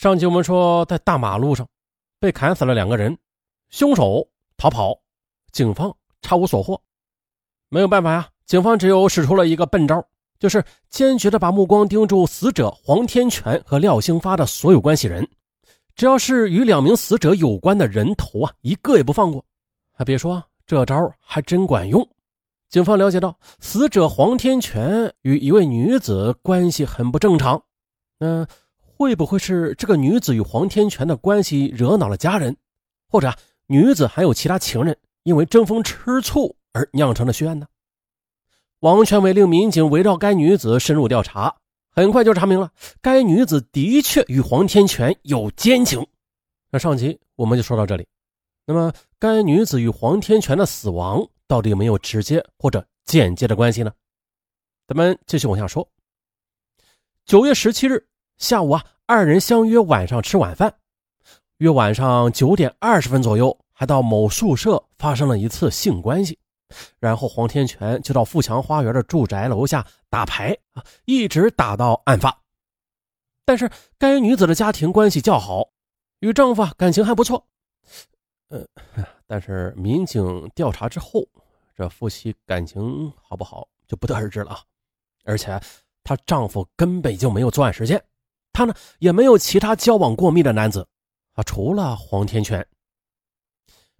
上集我们说，在大马路上被砍死了两个人，凶手逃跑，警方查无所获。没有办法呀，警方只有使出了一个笨招，就是坚决的把目光盯住死者黄天全和廖兴发的所有关系人，只要是与两名死者有关的人头啊，一个也不放过。还别说，这招还真管用。警方了解到，死者黄天全与一位女子关系很不正常，嗯。会不会是这个女子与黄天全的关系惹恼了家人，或者女子还有其他情人，因为争风吃醋而酿成了血案呢？王全伟令民警围绕该女子深入调查，很快就查明了该女子的确与黄天全有奸情。那上集我们就说到这里。那么，该女子与黄天全的死亡到底有没有直接或者间接的关系呢？咱们继续往下说。九月十七日。下午啊，二人相约晚上吃晚饭，约晚上九点二十分左右，还到某宿舍发生了一次性关系，然后黄天全就到富强花园的住宅楼下打牌啊，一直打到案发。但是该女子的家庭关系较好，与丈夫感情还不错，呃，但是民警调查之后，这夫妻感情好不好就不得而知了啊，而且她丈夫根本就没有作案时间。他呢也没有其他交往过密的男子，啊，除了黄天全。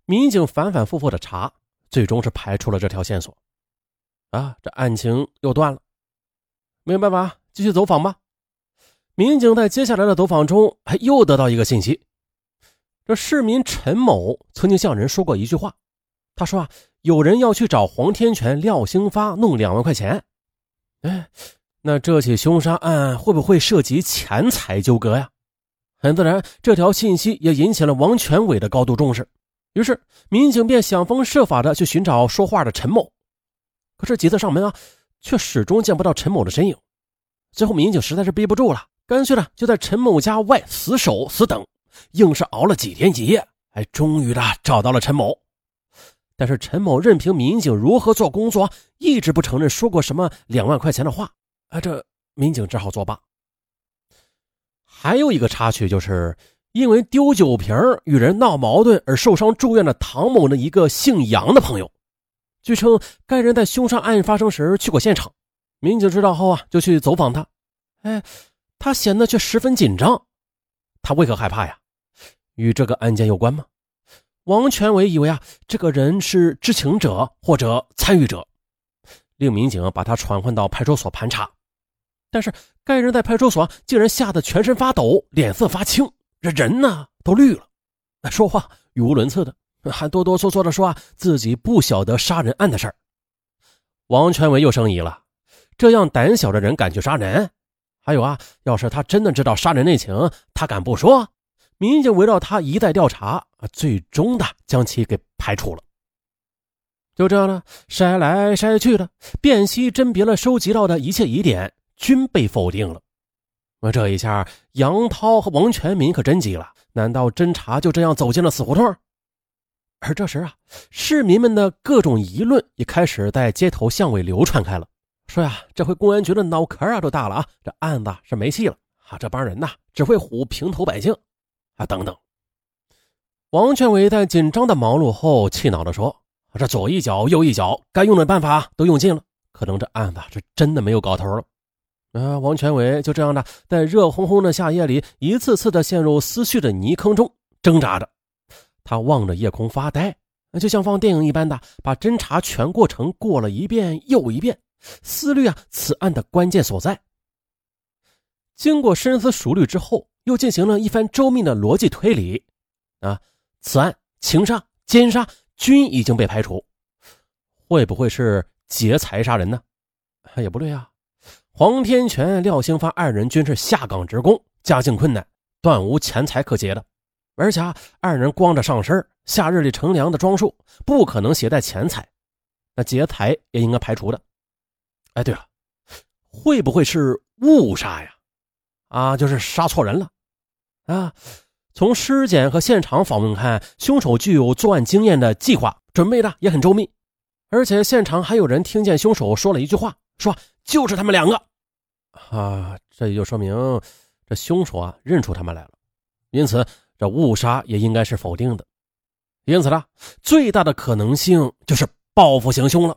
民警反反复复的查，最终是排除了这条线索，啊，这案情又断了。没有办法，继续走访吧。民警在接下来的走访中，还又得到一个信息：这市民陈某曾经向人说过一句话，他说啊，有人要去找黄天全、廖兴发弄两万块钱。哎。那这起凶杀案会不会涉及钱财纠葛呀？很自然，这条信息也引起了王全伟的高度重视。于是，民警便想方设法的去寻找说话的陈某。可是几次上门啊，却始终见不到陈某的身影。最后，民警实在是憋不住了，干脆呢就在陈某家外死守死等，硬是熬了几天几夜，哎终于的找到了陈某。但是陈某任凭民警如何做工作，一直不承认说过什么两万块钱的话。啊，这民警只好作罢。还有一个插曲，就是因为丢酒瓶与人闹矛盾而受伤住院的唐某的一个姓杨的朋友，据称该人在凶杀案发生时去过现场。民警知道后啊，就去走访他。哎，他显得却十分紧张。他为何害怕呀？与这个案件有关吗？王全伟以为啊，这个人是知情者或者参与者，令民警把他传唤到派出所盘查。但是该人在派出所竟然吓得全身发抖，脸色发青，这人呢都绿了，说话语无伦次的，还哆哆嗦嗦的说啊自己不晓得杀人案的事儿。王全伟又生疑了，这样胆小的人敢去杀人？还有啊，要是他真的知道杀人内情，他敢不说？民警围绕他一再调查，最终的将其给排除了。就这样呢，筛来筛去的，辨析甄别了收集到的一切疑点。均被否定了，那这一下，杨涛和王全民可真急了。难道侦查就这样走进了死胡同？而这时啊，市民们的各种议论也开始在街头巷尾流传开了，说呀，这回公安局的脑壳啊都大了啊，这案子是没戏了啊，这帮人呐只会唬平头百姓啊，等等。王全伟在紧张的忙碌后，气恼地说：“这左一脚右一脚，该用的办法都用尽了，可能这案子是真的没有搞头了。”啊，王全伟就这样的在热烘烘的夏夜里，一次次的陷入思绪的泥坑中挣扎着。他望着夜空发呆，就像放电影一般的把侦查全过程过了一遍又一遍，思虑啊此案的关键所在。经过深思熟虑之后，又进行了一番周密的逻辑推理。啊，此案情杀、奸杀均已经被排除，会不会是劫财杀人呢？也不对啊。黄天全、廖兴发二人均是下岗职工，家境困难，断无钱财可劫的。而且二人光着上身，夏日里乘凉的装束，不可能携带钱财，那劫财也应该排除的。哎，对了，会不会是误杀呀？啊，就是杀错人了啊！从尸检和现场访问看，凶手具有作案经验的计划，准备的也很周密，而且现场还有人听见凶手说了一句话，说就是他们两个。啊，这也就说明这凶手啊认出他们来了，因此这误杀也应该是否定的。因此呢，最大的可能性就是报复行凶了。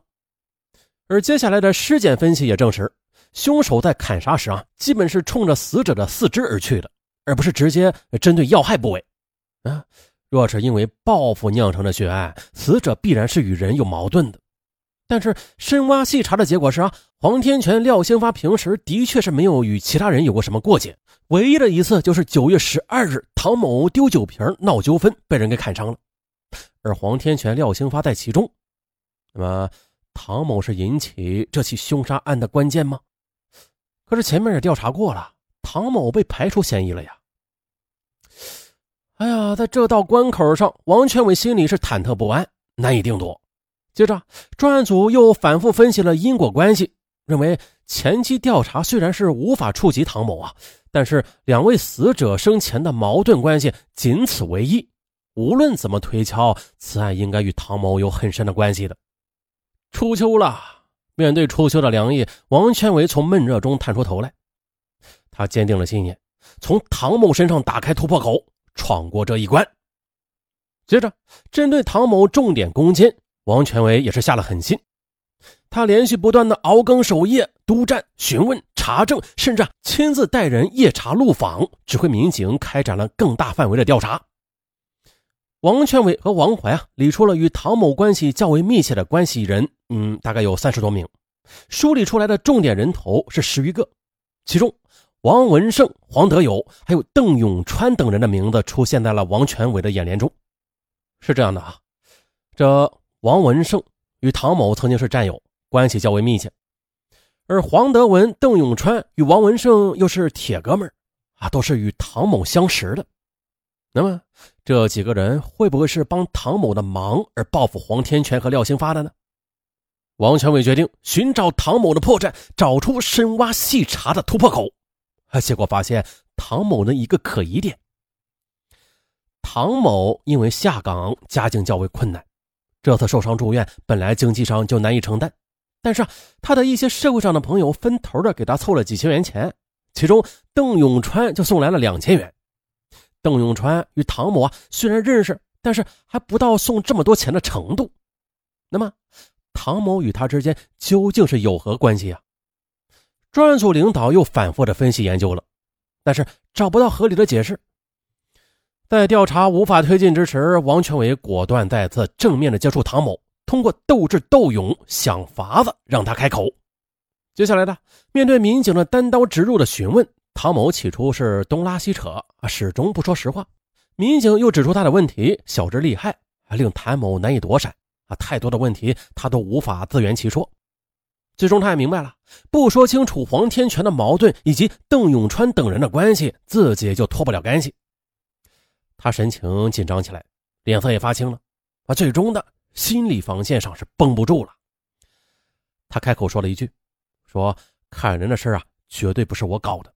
而接下来的尸检分析也证实，凶手在砍杀时啊，基本是冲着死者的四肢而去的，而不是直接针对要害部位。啊，若是因为报复酿成的血案，死者必然是与人有矛盾的。但是深挖细查的结果是啊，黄天全、廖兴发平时的确是没有与其他人有过什么过节，唯一的一次就是九月十二日，唐某丢酒瓶闹纠纷，被人给砍伤了，而黄天全、廖兴发在其中。那么。唐某是引起这起凶杀案的关键吗？可是前面也调查过了，唐某被排除嫌疑了呀。哎呀，在这道关口上，王全伟心里是忐忑不安，难以定夺。接着，专案组又反复分析了因果关系，认为前期调查虽然是无法触及唐某啊，但是两位死者生前的矛盾关系仅此为一，无论怎么推敲，此案应该与唐某有很深的关系的。初秋了，面对初秋的凉意，王全伟从闷热中探出头来。他坚定了信念，从唐某身上打开突破口，闯过这一关。接着，针对唐某重点攻坚，王全伟也是下了狠心。他连续不断的熬更守夜、督战、询问、查证，甚至亲自带人夜查路访，指挥民警开展了更大范围的调查。王全伟和王怀啊，理出了与唐某关系较为密切的关系人，嗯，大概有三十多名，梳理出来的重点人头是十余个，其中王文胜、黄德友还有邓永川等人的名字出现在了王全伟的眼帘中。是这样的啊，这王文胜与唐某曾经是战友，关系较为密切，而黄德文、邓永川与王文胜又是铁哥们儿啊，都是与唐某相识的。那么这几个人会不会是帮唐某的忙而报复黄天全和廖兴发的呢？王全伟决定寻找唐某的破绽，找出深挖细查的突破口。结果发现唐某的一个可疑点：唐某因为下岗，家境较为困难，这次受伤住院，本来经济上就难以承担。但是他的一些社会上的朋友分头的给他凑了几千元钱，其中邓永川就送来了两千元。邓永川与唐某啊，虽然认识，但是还不到送这么多钱的程度。那么，唐某与他之间究竟是有何关系啊？专案组领导又反复的分析研究了，但是找不到合理的解释。在调查无法推进之时，王全伟果断再次正面的接触唐某，通过斗智斗勇想法子让他开口。接下来呢，面对民警的单刀直入的询问。唐某起初是东拉西扯啊，始终不说实话。民警又指出他的问题小之厉害，令谭某难以躲闪啊，太多的问题他都无法自圆其说。最终他也明白了，不说清楚黄天全的矛盾以及邓永川等人的关系，自己就脱不了干系。他神情紧张起来，脸色也发青了啊，最终的心理防线上是绷不住了。他开口说了一句：“说砍人的事啊，绝对不是我搞的。”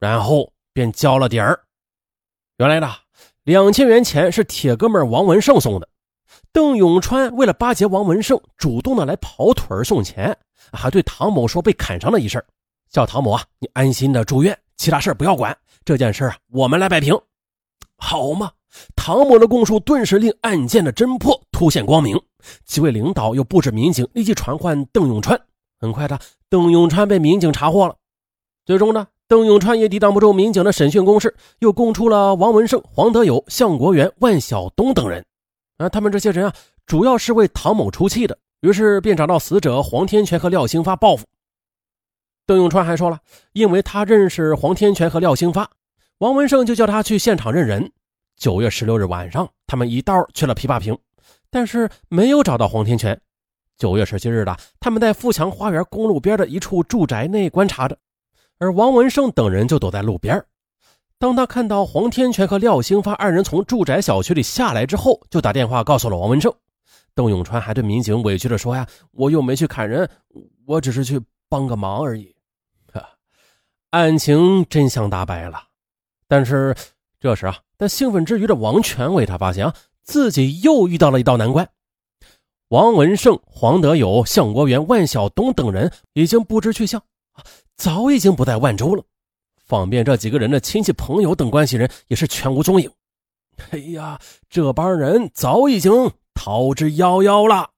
然后便交了底儿。原来呢，两千元钱是铁哥们王文胜送的。邓永川为了巴结王文胜，主动的来跑腿送钱，还对唐某说被砍伤了一事叫唐某啊，你安心的住院，其他事不要管。这件事啊，我们来摆平，好吗？唐某的供述顿时令案件的侦破突现光明。几位领导又布置民警立即传唤邓永川。很快的，邓永川被民警查获了。最终呢？邓永川也抵挡不住民警的审讯攻势，又供出了王文胜、黄德友、向国元、万晓东等人。啊，他们这些人啊，主要是为唐某出气的，于是便找到死者黄天全和廖兴发报复。邓永川还说了，因为他认识黄天全和廖兴发，王文胜就叫他去现场认人。九月十六日晚上，他们一道去了琵琶坪，但是没有找到黄天全。九月十七日的，他们在富强花园公路边的一处住宅内观察着。而王文胜等人就躲在路边。当他看到黄天全和廖兴发二人从住宅小区里下来之后，就打电话告诉了王文胜。邓永川还对民警委屈地说：“呀，我又没去砍人，我只是去帮个忙而已。”案情真相大白了。但是这时啊，在兴奋之余的王全伟，他发现啊，自己又遇到了一道难关。王文胜、黄德友、向国元、万晓东等人已经不知去向。早已经不在万州了，方便这几个人的亲戚朋友等关系人也是全无踪影。哎呀，这帮人早已经逃之夭夭了。